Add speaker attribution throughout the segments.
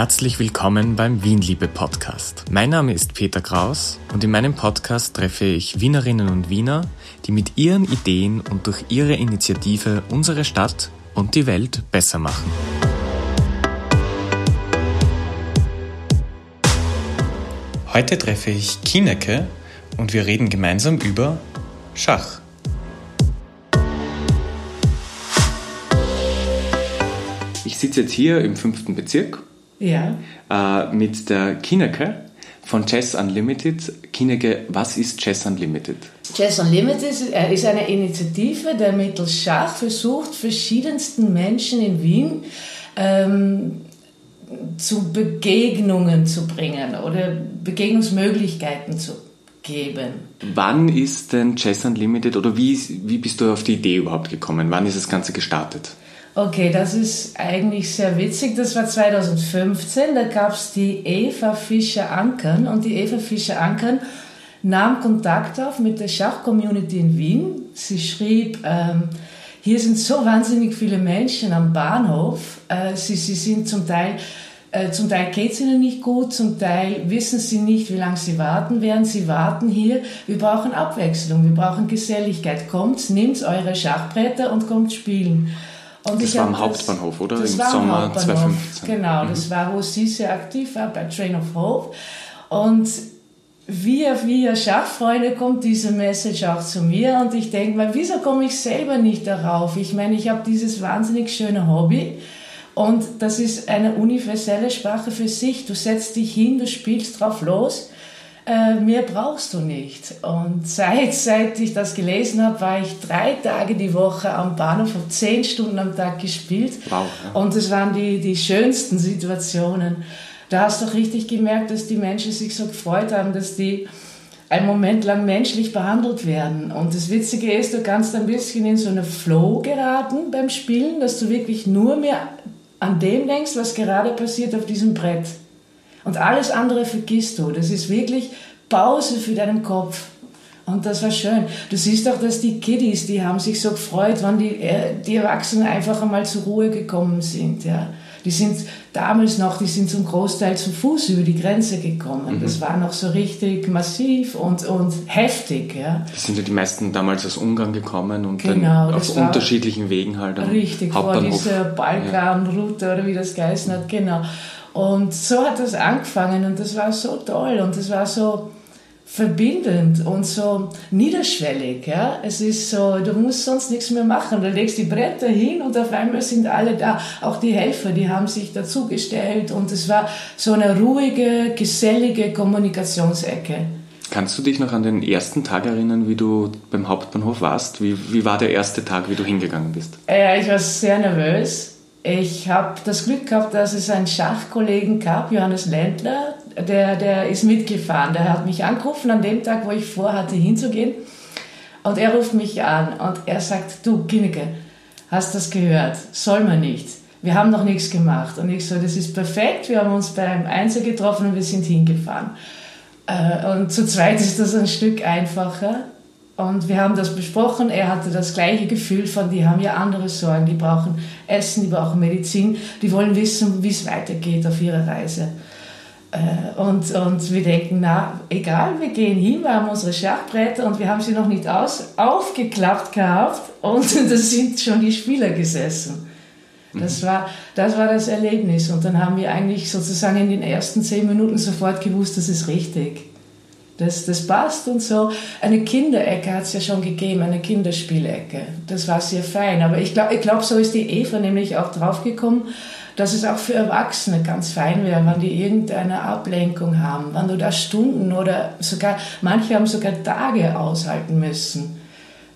Speaker 1: Herzlich willkommen beim Wienliebe Podcast. Mein Name ist Peter Kraus und in meinem Podcast treffe ich Wienerinnen und Wiener, die mit ihren Ideen und durch ihre Initiative unsere Stadt und die Welt besser machen. Heute treffe ich Kineke und wir reden gemeinsam über Schach. Ich sitze jetzt hier im fünften Bezirk
Speaker 2: ja.
Speaker 1: äh, mit der Kineke von Chess Unlimited. Kineke, was ist Chess Unlimited?
Speaker 2: Chess Unlimited ist eine Initiative, der mittels Schach versucht, verschiedensten Menschen in Wien ähm, zu Begegnungen zu bringen oder Begegnungsmöglichkeiten zu geben.
Speaker 1: Wann ist denn Chess Unlimited oder wie, wie bist du auf die Idee überhaupt gekommen? Wann ist das Ganze gestartet?
Speaker 2: Okay, das ist eigentlich sehr witzig. Das war 2015, da gab es die Eva Fischer-Ankern und die Eva Fischer-Ankern nahm Kontakt auf mit der Schach-Community in Wien. Sie schrieb, ähm, hier sind so wahnsinnig viele Menschen am Bahnhof. Äh, sie, sie sind zum Teil, äh, zum Teil geht es ihnen nicht gut, zum Teil wissen sie nicht, wie lange sie warten werden. Sie warten hier. Wir brauchen Abwechslung, wir brauchen Geselligkeit. Kommt, nehmt eure Schachbretter und kommt spielen.
Speaker 1: Und das war am Hauptbahnhof, oder?
Speaker 2: Das
Speaker 1: Im
Speaker 2: war
Speaker 1: Sommer
Speaker 2: Hauptbahnhof,
Speaker 1: 2015.
Speaker 2: Genau,
Speaker 1: Mhm.
Speaker 2: das war, wo sie sehr aktiv war bei Train of Hope. Und via, via Schachfreunde kommt diese Message auch zu mir und ich denke mal, wieso komme ich selber nicht darauf? Ich meine, ich habe dieses wahnsinnig schöne Hobby und das ist eine universelle Sprache für sich. Du setzt dich hin, du spielst drauf los. Äh, mehr brauchst du nicht. Und seit, seit ich das gelesen habe, war ich drei Tage die Woche am Bahnhof, habe zehn Stunden am Tag gespielt.
Speaker 1: Wow, ja.
Speaker 2: Und es waren die, die schönsten Situationen. Da hast du richtig gemerkt, dass die Menschen sich so gefreut haben, dass die einen Moment lang menschlich behandelt werden. Und das Witzige ist, du kannst ein bisschen in so eine Flow geraten beim Spielen, dass du wirklich nur mehr an dem denkst, was gerade passiert auf diesem Brett. Und alles andere vergisst du. Das ist wirklich Pause für deinen Kopf. Und das war schön. Du siehst auch, dass die Kiddies, die haben sich so gefreut, wann die, äh, die Erwachsenen einfach einmal zur Ruhe gekommen sind. Ja. Die sind damals noch, die sind zum Großteil zu Fuß über die Grenze gekommen.
Speaker 1: Mhm.
Speaker 2: Das war noch so richtig massiv und, und heftig. Ja.
Speaker 1: Es sind ja die meisten damals aus Ungarn gekommen und
Speaker 2: Genau,
Speaker 1: dann
Speaker 2: das
Speaker 1: auf unterschiedlichen Wegen halt am
Speaker 2: Richtig, vor
Speaker 1: Hauptbahnhof.
Speaker 2: dieser Balkanroute oder wie das geheißen hat, genau. Und so hat das angefangen und das war so toll und das war so verbindend und so niederschwellig. Ja? Es ist so, du musst sonst nichts mehr machen. Du legst die Bretter hin und auf einmal sind alle da. Auch die Helfer, die haben sich dazugestellt und es war so eine ruhige, gesellige Kommunikationsecke.
Speaker 1: Kannst du dich noch an den ersten Tag erinnern, wie du beim Hauptbahnhof warst? Wie, wie war der erste Tag, wie du hingegangen bist?
Speaker 2: Äh, ich war sehr nervös. Ich habe das Glück gehabt, dass es einen Schachkollegen gab, Johannes Ländler, der, der ist mitgefahren. Der hat mich angerufen an dem Tag, wo ich vorhatte hinzugehen. Und er ruft mich an und er sagt, du Kinneke, hast das gehört? Soll man nicht. Wir haben noch nichts gemacht. Und ich so, das ist perfekt. Wir haben uns beim Einzel getroffen und wir sind hingefahren. Äh, Und zu zweit ist das ein Stück einfacher. Und wir haben das besprochen. Er hatte das gleiche Gefühl von, die haben ja andere Sorgen. Die brauchen Essen, die brauchen Medizin. Die wollen wissen, wie es weitergeht auf ihrer Reise. Äh, Und, und wir denken, na, egal, wir gehen hin, wir haben unsere Schachbretter und wir haben sie noch nicht aus, aufgeklappt gehabt und da sind schon die Spieler gesessen. Das war, das war das Erlebnis. Und dann haben wir eigentlich sozusagen in den ersten zehn Minuten sofort gewusst, das ist richtig. Das, das passt und so. Eine Kinderecke hat es ja schon gegeben, eine Kinderspielecke. Das war sehr fein. Aber ich glaube, ich glaub, so ist die Eva nämlich auch draufgekommen, dass es auch für Erwachsene ganz fein wäre, wenn die irgendeine Ablenkung haben, wenn du da Stunden oder sogar, manche haben sogar Tage aushalten müssen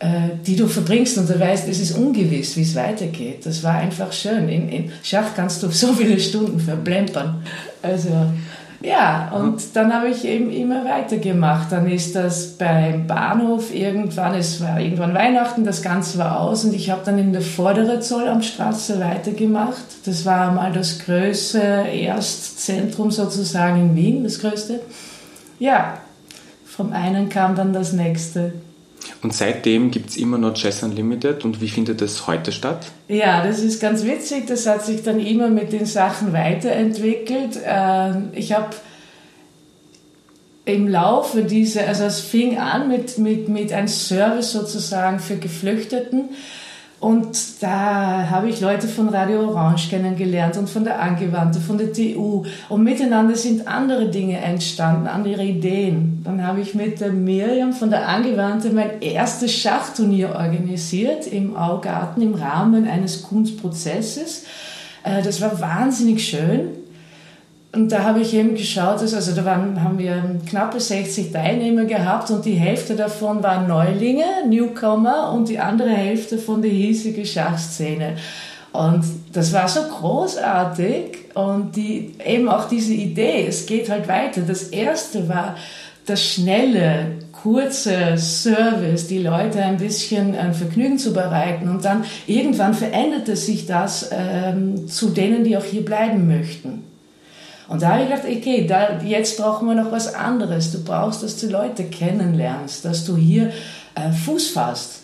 Speaker 2: äh, die du verbringst und du weißt, es ist ungewiss, wie es weitergeht. Das war einfach schön. In, in Schach kannst du so viele Stunden verplempern. Also, ja, und dann habe ich eben immer weitergemacht. Dann ist das beim Bahnhof irgendwann, es war irgendwann Weihnachten, das Ganze war aus und ich habe dann in der vorderen Zollamtstraße weitergemacht. Das war mal das größte Erstzentrum sozusagen in Wien, das größte. Ja, vom einen kam dann das nächste.
Speaker 1: Und seitdem gibt es immer noch Jazz Unlimited und wie findet es heute statt?
Speaker 2: Ja, das ist ganz witzig. Das hat sich dann immer mit den Sachen weiterentwickelt. Ähm, ich habe im Laufe dieser, also es fing an mit, mit, mit einem Service sozusagen für Geflüchteten. Und da habe ich Leute von Radio Orange kennengelernt und von der Angewandte, von der TU. Und miteinander sind andere Dinge entstanden, andere Ideen. Dann habe ich mit der Miriam von der Angewandte mein erstes Schachturnier organisiert im Augarten im Rahmen eines Kunstprozesses. Äh, das war wahnsinnig schön. Und da habe ich eben geschaut, also da waren, haben wir knappe 60 Teilnehmer gehabt und die Hälfte davon waren Neulinge, Newcomer und die andere Hälfte von der hiesigen Schachszene. Und das war so großartig und die, eben auch diese Idee, es geht halt weiter. Das erste war das schnelle, kurze Service, die Leute ein bisschen ein Vergnügen zu bereiten und dann irgendwann veränderte sich das ähm, zu denen, die auch hier bleiben möchten. Und da habe ich gedacht, okay, da, jetzt brauchen wir noch was anderes. Du brauchst, dass du Leute kennenlernst, dass du hier äh, Fuß fasst.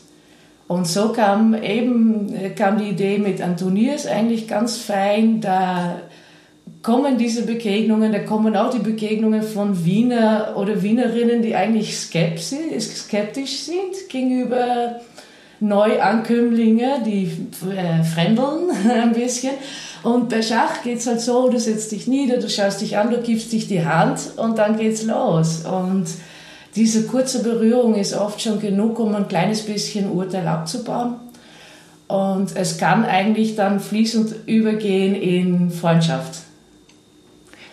Speaker 2: Und so kam eben äh, kam die Idee mit Antonius eigentlich ganz fein. Da kommen diese Begegnungen, da kommen auch die Begegnungen von Wiener oder Wienerinnen, die eigentlich skeptisch sind gegenüber Neuankömmlinge, die äh, fremdeln ein bisschen. Und bei Schach geht es halt so, du setzt dich nieder, du schaust dich an, du gibst dich die Hand und dann geht's los. Und diese kurze Berührung ist oft schon genug, um ein kleines bisschen Urteil abzubauen. Und es kann eigentlich dann fließend übergehen in Freundschaft.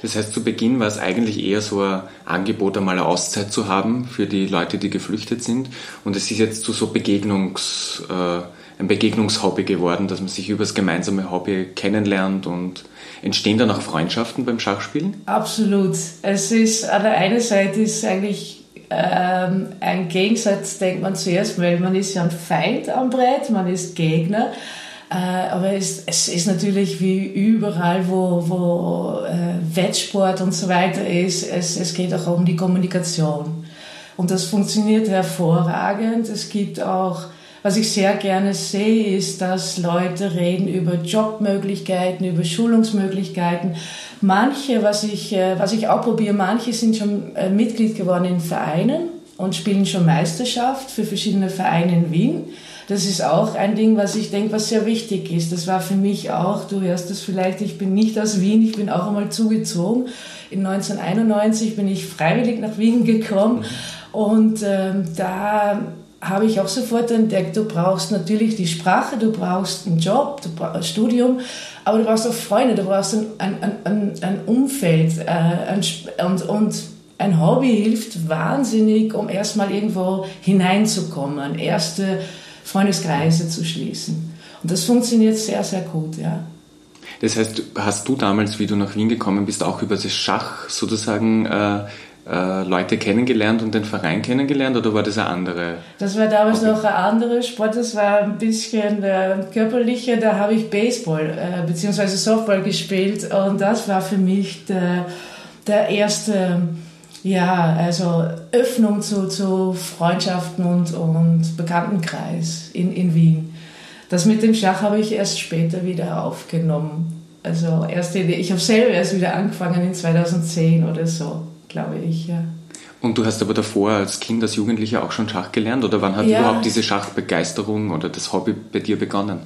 Speaker 1: Das heißt, zu Beginn war es eigentlich eher so ein Angebot, einmal eine Auszeit zu haben für die Leute, die geflüchtet sind. Und es ist jetzt zu so Begegnungs, äh, ein Begegnungshobby geworden, dass man sich über das gemeinsame Hobby kennenlernt und entstehen dann auch Freundschaften beim Schachspielen?
Speaker 2: Absolut. Es ist, an der einen Seite ist eigentlich ähm, ein Gegensatz, denkt man zuerst, weil man ist ja ein Feind am Brett, man ist Gegner. Äh, aber es, ist natürlich wie überall, wo, wo äh, Wettsport und so weiter ist, es, es geht auch um die Kommunikation. Und das funktioniert hervorragend. Es gibt auch, was ich sehr gerne sehe, ist, dass Leute reden über Jobmöglichkeiten, über Schulungsmöglichkeiten. Manche, was ich, äh, was ich auch probiere, manche sind schon äh, Mitglied geworden in Vereinen und spielen schon Meisterschaft für verschiedene Vereine in Wien. Das ist auch ein Ding, was ich denke, was sehr wichtig ist. Das war für mich auch, du hörst das vielleicht, ich bin nicht aus Wien, ich bin auch einmal zugezogen. In 1991 bin ich freiwillig nach Wien gekommen und ähm, da habe ich auch sofort entdeckt, du brauchst natürlich die Sprache, du brauchst einen Job, du brauchst ein Studium, aber du brauchst auch Freunde, du brauchst ein, ein, ein, ein Umfeld äh, ein, und, und ein Hobby hilft wahnsinnig, um erstmal irgendwo hineinzukommen, erste Freundeskreise zu schließen. Und das funktioniert sehr, sehr gut, ja.
Speaker 1: Das heißt, hast du damals, wie du nach Wien gekommen bist, auch über das Schach sozusagen äh, äh, Leute kennengelernt und den Verein kennengelernt oder war das eine andere?
Speaker 2: Das war damals okay. noch ein anderer Sport, das war ein bisschen äh, körperlicher, da habe ich Baseball äh, bzw. Softball gespielt und das war für mich der, der erste ja, also Öffnung zu, zu Freundschaften und, und Bekanntenkreis in, in Wien. Das mit dem Schach habe ich erst später wieder aufgenommen. Also erst in, ich habe selber erst wieder angefangen in 2010 oder so, glaube ich, ja.
Speaker 1: Und du hast aber davor als Kind, als Jugendlicher auch schon Schach gelernt oder wann hat ja. überhaupt diese Schachbegeisterung oder das Hobby bei dir begonnen?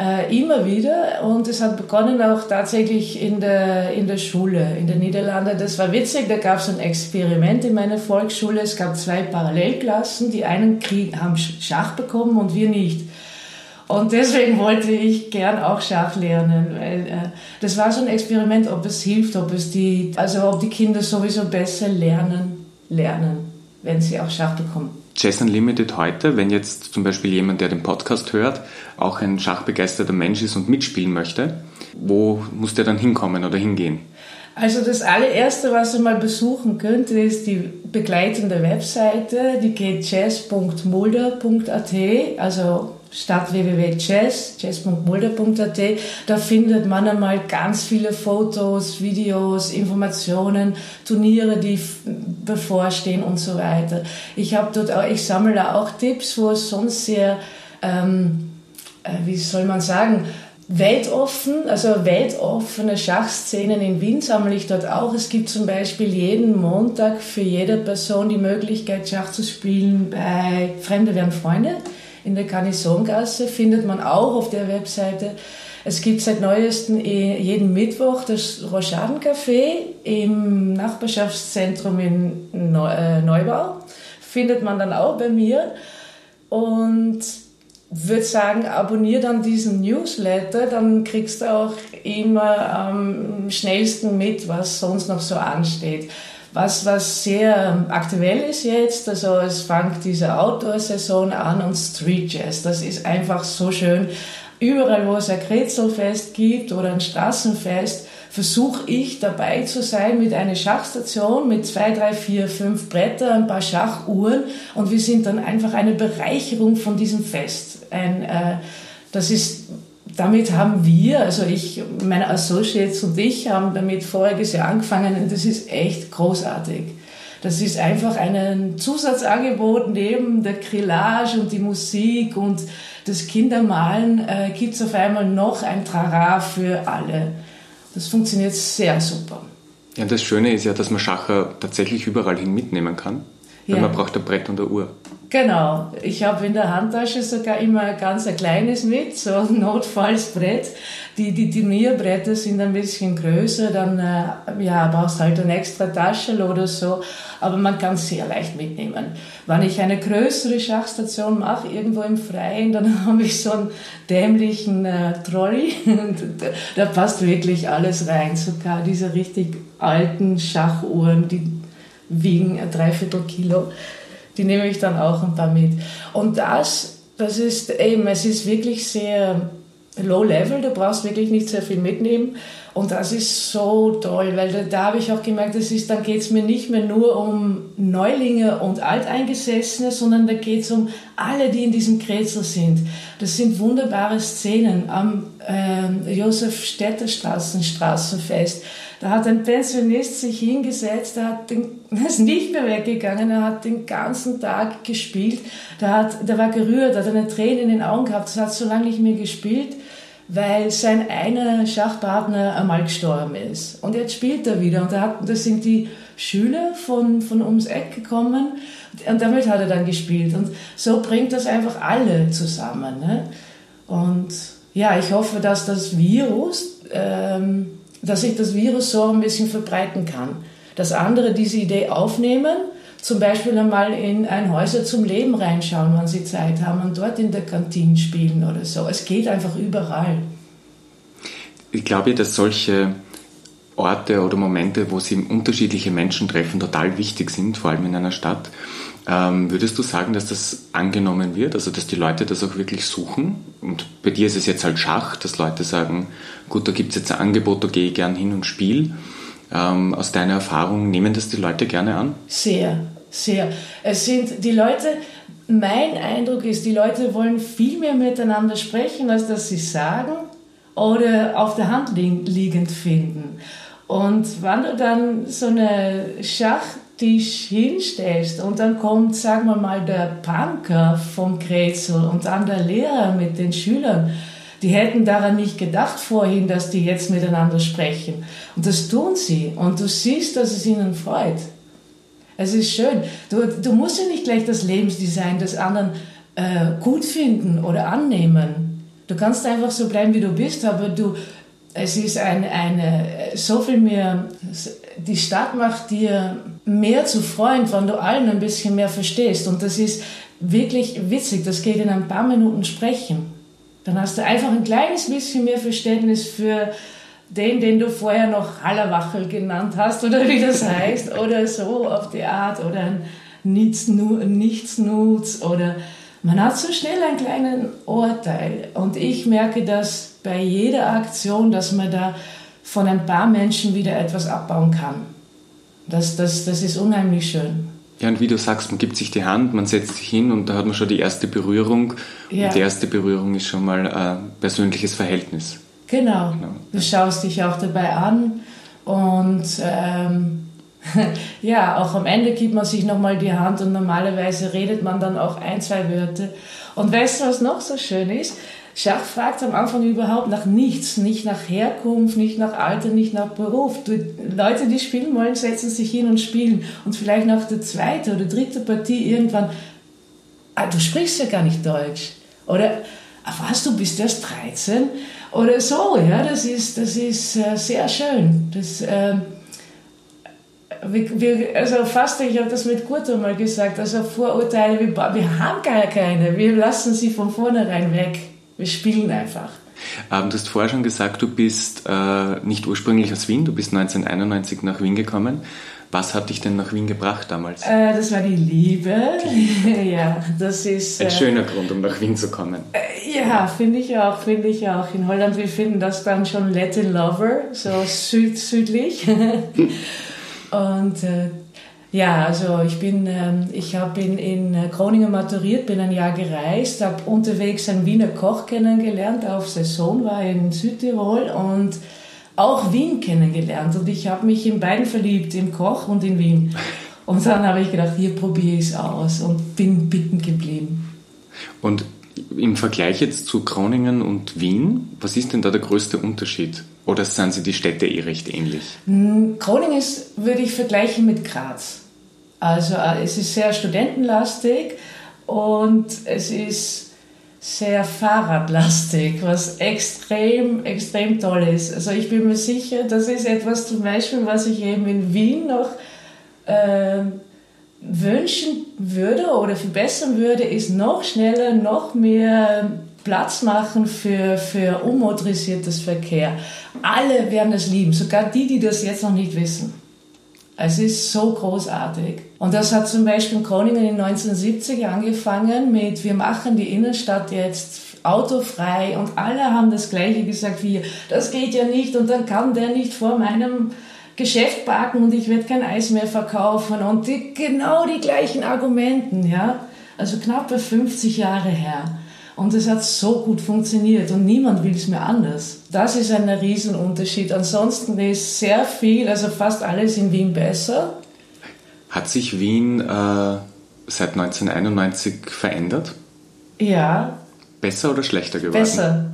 Speaker 2: Äh, immer wieder und es hat begonnen auch tatsächlich in der, in der Schule in den Niederlanden. Das war witzig, da gab es ein Experiment in meiner Volksschule. Es gab zwei Parallelklassen, die einen Krieg, haben Schach bekommen und wir nicht. Und deswegen wollte ich gern auch Schach lernen, weil äh, das war so ein Experiment, ob es hilft, ob es die, also ob die Kinder sowieso besser lernen, lernen, wenn sie auch Schach bekommen.
Speaker 1: Jazz Unlimited heute, wenn jetzt zum Beispiel jemand, der den Podcast hört, auch ein schachbegeisterter Mensch ist und mitspielen möchte, wo muss der dann hinkommen oder hingehen?
Speaker 2: Also das allererste, was ihr mal besuchen könnt, ist die begleitende Webseite, die geht jazz.mulder.at, also statt www.jazz, jazz.mulder.at. Da findet man einmal ganz viele Fotos, Videos, Informationen, Turniere, die bevorstehen und so weiter. Ich habe dort auch, ich sammle da auch Tipps, wo es sonst sehr, ähm, äh, wie soll man sagen, weltoffen, also weltoffene Schachszenen in Wien sammle ich dort auch. Es gibt zum Beispiel jeden Montag für jede Person die Möglichkeit, Schach zu spielen bei Fremde werden Freunde in der Garnisongasse, findet man auch auf der Webseite. Es gibt seit neuestem eh jeden Mittwoch das Rochadencafé im Nachbarschaftszentrum in äh, Neubau. Findet man dann auch bei mir. Und würde sagen, abonniere dann diesen Newsletter, dann kriegst du auch immer am schnellsten mit, was sonst noch so ansteht. Was, was sehr aktuell ist jetzt, also es fängt diese Outdoor-Saison an und Street Jazz, das ist einfach so schön. Überall, wo es ein Kretzelfest gibt oder ein Straßenfest, versuche ich dabei zu sein mit einer Schachstation mit zwei, drei, vier, fünf Bretter, ein paar Schachuhren und wir sind dann einfach eine Bereicherung von diesem Fest. Ein, äh, das ist damit haben wir, also ich, meine Associates und ich haben damit voriges Jahr angefangen und das ist echt großartig. Das ist einfach ein Zusatzangebot neben der Grillage und die Musik und das Kindermalen äh, gibt es auf einmal noch ein Trara für alle. Das funktioniert sehr super.
Speaker 1: Ja, das Schöne ist ja, dass man Schacher tatsächlich überall hin mitnehmen kann. Weil ja. man braucht ein Brett und eine Uhr.
Speaker 2: Genau. Ich habe in der Handtasche sogar immer ein ganz ein kleines mit, so ein Notfallsbrett. Die, die Turnierbretter sind ein bisschen größer, dann äh, ja, brauchst halt eine extra Tasche oder so. Aber man kann es sehr leicht mitnehmen. Wenn ich eine größere Schachstation mache, irgendwo im Freien, dann habe ich so einen dämlichen äh, Trolley. da, da passt wirklich alles rein. Sogar diese richtig alten Schachuhren, die wiegen ein Dreiviertel Kilo die nehme ich dann auch ein paar mit. Und das, das ist eben, es ist wirklich sehr low level, du brauchst wirklich nicht sehr viel mitnehmen. Und das ist so toll, weil da, da habe ich auch gemerkt, das ist, dann geht es mir nicht mehr nur um Neulinge und Alteingesessene, sondern da geht es um alle, die in diesem Kretzel sind. Das sind wunderbare Szenen am äh, Josef Städter Straßenfest. Da hat ein Pensionist sich hingesetzt, der hat den, ist nicht mehr weggegangen, er hat den ganzen Tag gespielt, der, hat, der war gerührt, hat eine Träne in den Augen gehabt, das hat so lange nicht mehr gespielt, weil sein einer Schachpartner einmal gestorben ist. Und jetzt spielt er wieder und hat, das sind die Schüler von, von ums Eck gekommen und damit hat er dann gespielt. Und so bringt das einfach alle zusammen. Ne? Und ja, ich hoffe, dass das Virus ähm, dass sich das Virus so ein bisschen verbreiten kann. Dass andere diese Idee aufnehmen, zum Beispiel einmal in ein Häuser zum Leben reinschauen, wenn sie Zeit haben und dort in der Kantine spielen oder so. Es geht einfach überall.
Speaker 1: Ich glaube, dass solche Orte oder Momente, wo sie unterschiedliche Menschen treffen, total wichtig sind, vor allem in einer Stadt. Ähm, würdest du sagen, dass das angenommen wird, also dass die Leute das auch wirklich suchen? Und bei dir ist es jetzt halt Schach, dass Leute sagen, gut, da gibt es jetzt ein Angebot, da gehe ich gern hin und spiele. Ähm, aus deiner Erfahrung, nehmen das die Leute gerne an?
Speaker 2: Sehr, sehr. Es sind die Leute, mein Eindruck ist, die Leute wollen viel mehr miteinander sprechen, als dass sie sagen oder auf der Hand liegend finden. Und wenn du dann so eine Schachtisch hinstellst und dann kommt, sagen wir mal, der Punker vom Kretzel und dann der Lehrer mit den Schülern, die hätten daran nicht gedacht vorhin, dass die jetzt miteinander sprechen. Und das tun sie. Und du siehst, dass es ihnen freut. Es ist schön. Du, du musst ja nicht gleich das Lebensdesign des anderen äh, gut finden oder annehmen. Du kannst einfach so bleiben, wie du bist, aber du, es ist ein, eine, so viel mehr, die Stadt macht dir mehr zu Freund, wenn du allen ein bisschen mehr verstehst. Und das ist wirklich witzig, das geht in ein paar Minuten sprechen. Dann hast du einfach ein kleines bisschen mehr Verständnis für den, den du vorher noch Hallerwachel genannt hast oder wie das heißt oder so auf die Art oder ein Nichtsnutz oder man hat so schnell einen kleinen Urteil und ich merke das bei jeder Aktion, dass man da von ein paar Menschen wieder etwas abbauen kann. Das, das, das ist unheimlich schön.
Speaker 1: Ja, und wie du sagst, man gibt sich die Hand, man setzt sich hin und da hat man schon die erste Berührung. Ja. Und die erste Berührung ist schon mal ein persönliches Verhältnis.
Speaker 2: Genau. genau. Du schaust dich auch dabei an und ähm, ja, auch am Ende gibt man sich nochmal die Hand und normalerweise redet man dann auch ein, zwei Wörter. Und weißt du, was noch so schön ist? Schach fragt am Anfang überhaupt nach nichts, nicht nach Herkunft, nicht nach Alter, nicht nach Beruf. Du, Leute, die spielen wollen, setzen sich hin und spielen. Und vielleicht nach der zweiten oder dritten Partie irgendwann, ah, du sprichst ja gar nicht Deutsch. Oder, ah, was, du bist erst 13? Oder so, ja, das ist, das ist äh, sehr schön. Das, äh, wir, wir, also fast, ich habe das mit Kurto mal gesagt, also Vorurteile, wir, wir haben gar keine, wir lassen sie von vornherein weg. Wir spielen einfach.
Speaker 1: Ähm, du hast vorher schon gesagt, du bist äh, nicht ursprünglich aus Wien, du bist 1991 nach Wien gekommen. Was hat dich denn nach Wien gebracht damals?
Speaker 2: Äh, das war die Liebe. ja, das ist.
Speaker 1: Ein äh, schöner Grund, um nach Wien zu kommen.
Speaker 2: Äh, ja, finde ich auch, finde ich auch. In Holland, wir finden das dann schon Latin Lover, so süd südlich. Und äh, ja, also ich bin, ähm, ich habe in, in äh, Groningen maturiert, bin ein Jahr gereist, habe unterwegs einen Wiener Koch kennengelernt, auf Saison war in Südtirol und auch Wien kennengelernt. Und ich habe mich in beiden verliebt, im Koch und in Wien. Und dann habe ich gedacht, hier probiere ich es aus und bin bitten geblieben.
Speaker 1: Und im Vergleich jetzt zu Groningen und Wien, was ist denn da der größte Unterschied? Oder sind sie die Städte eh recht ähnlich?
Speaker 2: Hm, Groningen ist, würde ich vergleichen mit Graz. Also äh, es ist sehr studentenlastig und es ist sehr fahrradlastig, was extrem, extrem toll ist. Also ich bin mir sicher, das ist etwas zum Beispiel, was ich eben in Wien noch äh, wünschen würde oder verbessern würde, ist noch schneller, noch mehr Platz machen für, für unmotorisiertes Verkehr. Alle werden es lieben, sogar die, die das jetzt noch nicht wissen. Es ist so großartig. Und das hat zum Beispiel in Groningen in 1970 angefangen mit, wir machen die Innenstadt jetzt autofrei und alle haben das Gleiche gesagt wie, das geht ja nicht und dann kann der nicht vor meinem Geschäft parken und ich werde kein Eis mehr verkaufen und die, genau die gleichen Argumenten, ja. Also knappe 50 Jahre her. Und es hat so gut funktioniert und niemand will es mehr anders. Das ist ein Riesenunterschied. Ansonsten ist sehr viel, also fast alles in Wien besser.
Speaker 1: Hat sich Wien äh, seit 1991 verändert?
Speaker 2: Ja.
Speaker 1: Besser oder schlechter geworden?
Speaker 2: Besser.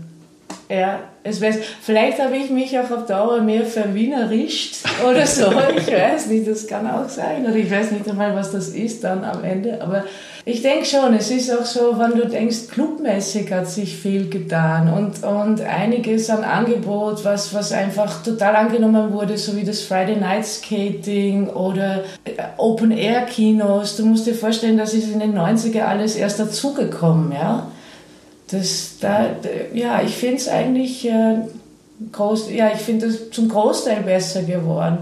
Speaker 2: Ja, es weiß, vielleicht habe ich mich auch auf Dauer mehr verwienerischt oder so. Ich weiß nicht, das kann auch sein. Oder ich weiß nicht einmal, was das ist dann am Ende. Aber ich denke schon, es ist auch so, wenn du denkst, clubmäßig hat sich viel getan und, und einiges an Angebot, was, was einfach total angenommen wurde, so wie das Friday Night Skating oder äh, Open Air Kinos. Du musst dir vorstellen, das ist in den 90er alles erst dazugekommen, ja. Das, da, ja, ich finde es eigentlich äh, groß, ja, ich finde es zum Großteil besser geworden.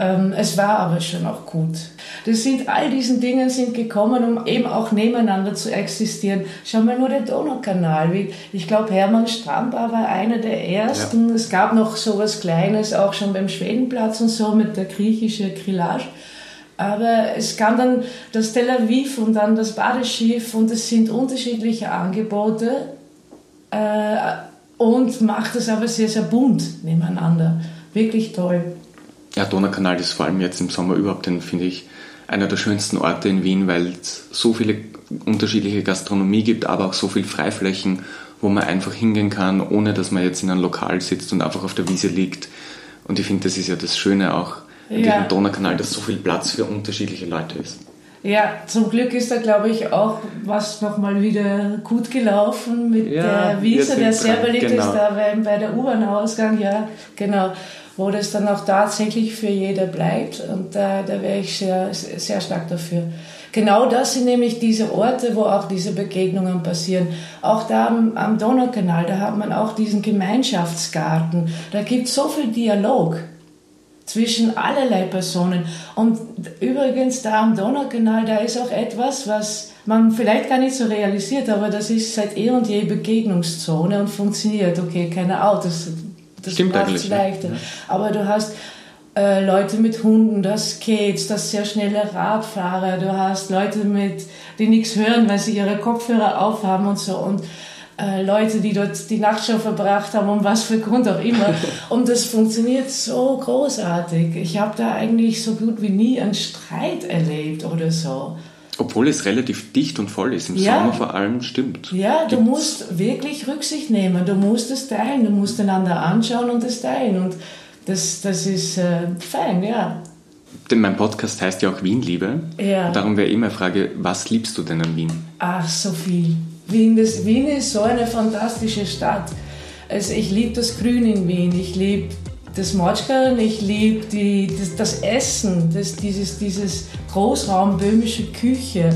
Speaker 2: Ähm, es war aber schon auch gut. Das sind, all diesen Dingen sind gekommen, um eben auch nebeneinander zu existieren. Schau mal nur den Donaukanal. Ich glaube, Hermann Stramba war einer der ersten. Ja. Es gab noch so was Kleines, auch schon beim Schwedenplatz und so mit der griechischen Grillage. Aber es kam dann das Tel Aviv und dann das Badeschiff und es sind unterschiedliche Angebote äh, und macht es aber sehr, sehr bunt nebeneinander. Wirklich toll.
Speaker 1: Ja, Donaukanal ist vor allem jetzt im Sommer überhaupt, den finde ich, einer der schönsten Orte in Wien, weil es so viele unterschiedliche Gastronomie gibt, aber auch so viele Freiflächen, wo man einfach hingehen kann, ohne dass man jetzt in einem Lokal sitzt und einfach auf der Wiese liegt. Und ich finde, das ist ja das Schöne auch in ja. diesem Donaukanal, dass so viel Platz für unterschiedliche Leute ist.
Speaker 2: Ja, zum Glück ist da, glaube ich, auch was nochmal wieder gut gelaufen mit ja, der Wiese, der sehr beliebt genau. ist, da bei der U-Bahn-Ausgang, ja, genau wo das dann auch tatsächlich für jeder bleibt. Und da, da wäre ich sehr, sehr stark dafür. Genau das sind nämlich diese Orte, wo auch diese Begegnungen passieren. Auch da am, am Donaukanal, da hat man auch diesen Gemeinschaftsgarten. Da gibt es so viel Dialog zwischen allerlei Personen. Und übrigens da am Donaukanal, da ist auch etwas, was man vielleicht gar nicht so realisiert, aber das ist seit eh und je Begegnungszone und funktioniert. Okay, keine Autos Das
Speaker 1: Stimmt
Speaker 2: macht
Speaker 1: eigentlich,
Speaker 2: es
Speaker 1: ja.
Speaker 2: leichter.
Speaker 1: Ja.
Speaker 2: Aber du hast äh, Leute mit Hunden, du hast Skates, du hast sehr schnelle Radfahrer, du hast Leute mit, die nichts hören, weil sie ihre Kopfhörer aufhaben und so und äh, Leute, die dort die Nacht schon verbracht haben, um was für Grund auch immer. Und das funktioniert so großartig. Ich habe da eigentlich so gut wie nie einen Streit erlebt oder so.
Speaker 1: Obwohl es relativ dicht und voll ist, im
Speaker 2: Ja.
Speaker 1: Sommer vor allem, stimmt.
Speaker 2: Ja, du
Speaker 1: Gibt's-
Speaker 2: musst wirklich Rücksicht nehmen. Du musst es teilen. Du musst einander anschauen und es teilen. Und das, das ist äh, fein, ja.
Speaker 1: Denn mein Podcast heißt ja auch Wien-Liebe.
Speaker 2: Ja.
Speaker 1: Darum wäre immer Frage, was liebst du denn an Wien?
Speaker 2: Ach, so viel. Wien, das, Wien ist so eine fantastische Stadt. Also ich liebe das Grün in Wien. Ich liebe das Motschkern, ich liebe die, das, das Essen, das, dieses, dieses Großraumböhmische Küche.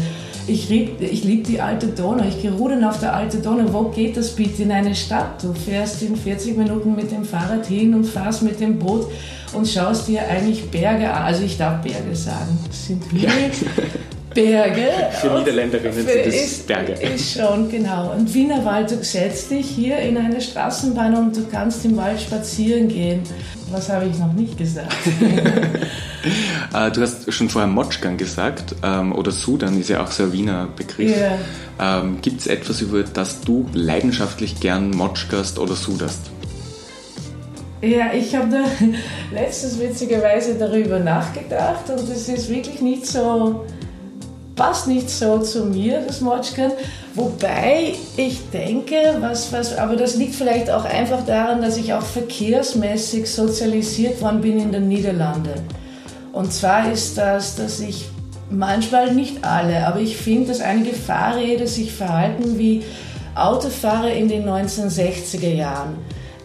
Speaker 2: Ich liebe ich lieb die alte Donau. Ich gehe rudern auf der alten Donau. Wo geht das bitte in eine Stadt? Du fährst in 40 Minuten mit dem Fahrrad hin und fährst mit dem Boot und schaust dir eigentlich Berge an. Also ich darf Berge sagen. Das sind Hügel, Berge.
Speaker 1: Für Niederländerinnen
Speaker 2: für-
Speaker 1: sind es
Speaker 2: ist,
Speaker 1: Berge.
Speaker 2: Ist schon, genau. Und Wienerwald, du setzt dich hier in eine Straßenbahn und du kannst im Wald spazieren gehen. Was habe ich noch nicht gesagt?
Speaker 1: Äh, du hast schon vorher Motschkan gesagt, ähm, oder Sudan ist ja auch so ein Wiener Begriff.
Speaker 2: Ja.
Speaker 1: Ähm, Gibt es etwas, über das du leidenschaftlich gern Motschkast oder sudast?
Speaker 2: Ja, ich habe da letztens witzigerweise darüber nachgedacht und es ist wirklich nicht so, passt nicht so zu mir, das Motschkan. Wobei ich denke, was, was, aber das liegt vielleicht auch einfach daran, dass ich auch verkehrsmäßig sozialisiert worden bin in den Niederlanden. Und zwar ist das, dass ich manchmal nicht alle, aber ich finde, dass einige Fahrräder sich verhalten wie Autofahrer in den 1960er Jahren.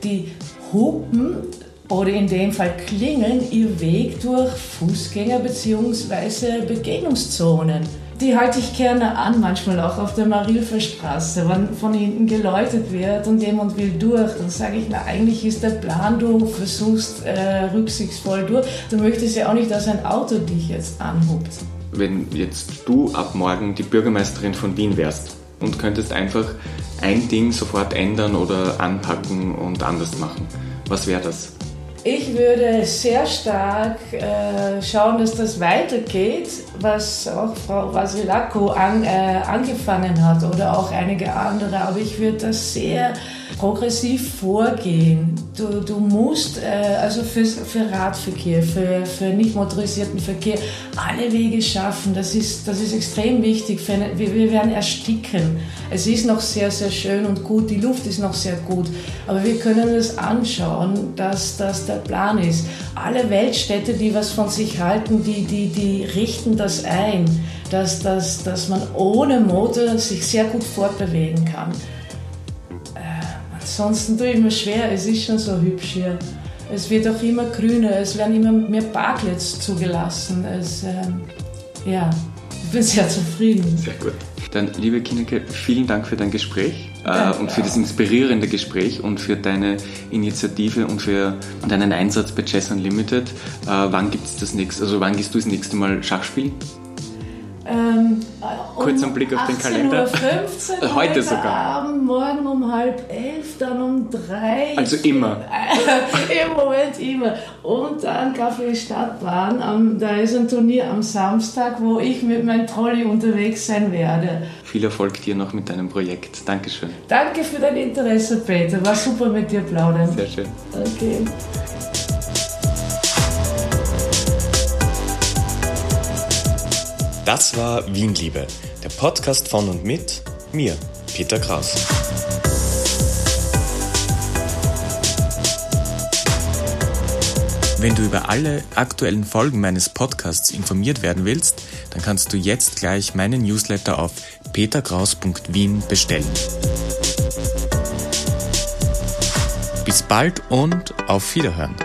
Speaker 2: Die hupen oder in dem Fall klingeln ihr Weg durch Fußgänger bzw. Begegnungszonen. Die halte ich gerne an, manchmal auch auf der Marilfer Straße, wenn von hinten geläutet wird und jemand will durch. Dann sage ich, na eigentlich ist der Plan, du versuchst äh, rücksichtsvoll durch. Du möchtest ja auch nicht, dass ein Auto dich jetzt anhupt.
Speaker 1: Wenn jetzt du ab morgen die Bürgermeisterin von Wien wärst und könntest einfach ein Ding sofort ändern oder anpacken und anders machen, was wäre das?
Speaker 2: Ich würde sehr stark äh, schauen, dass das weitergeht, was auch Frau Vasilako an, äh, angefangen hat oder auch einige andere. Aber ich würde das sehr progressiv vorgehen. Du, du musst äh, also für, für Radverkehr, für, für nicht motorisierten Verkehr alle Wege schaffen. Das ist, das ist extrem wichtig. Eine, wir, wir werden ersticken. Es ist noch sehr, sehr schön und gut. Die Luft ist noch sehr gut. Aber wir können es anschauen, dass das der Plan ist. Alle Weltstädte, die was von sich halten, die, die, die richten das ein, dass, dass, dass man ohne Motor sich sehr gut fortbewegen kann. Ansonsten tue ich mir schwer, es ist schon so hübsch hier. Es wird auch immer grüner, es werden immer mehr Parklets zugelassen. Es, ähm, ja, ich bin sehr zufrieden.
Speaker 1: Sehr gut. Dann, liebe Kineke, vielen Dank für dein Gespräch äh, und für das inspirierende Gespräch und für deine Initiative und für deinen Einsatz bei Chess Unlimited. Äh, wann gibt's das nächste, also wann gehst du das nächste Mal Schach spielen?
Speaker 2: Ähm,
Speaker 1: Kurz ein Blick auf den Kalender.
Speaker 2: 18.15 Uhr
Speaker 1: Heute sogar.
Speaker 2: Abend, morgen um halb elf, dann um drei.
Speaker 1: Also immer.
Speaker 2: Im Moment immer. Und dann Kaffee Stadtbahn. Da ist ein Turnier am Samstag, wo ich mit meinem Trolley unterwegs sein werde.
Speaker 1: Viel Erfolg dir noch mit deinem Projekt. Dankeschön.
Speaker 2: Danke für dein Interesse, Peter. War super mit dir plaudern.
Speaker 1: Sehr schön.
Speaker 2: Okay.
Speaker 1: Das war Wienliebe, der Podcast von und mit mir, Peter Kraus. Wenn du über alle aktuellen Folgen meines Podcasts informiert werden willst, dann kannst du jetzt gleich meinen Newsletter auf peterkraus.wien bestellen. Bis bald und auf Wiederhören.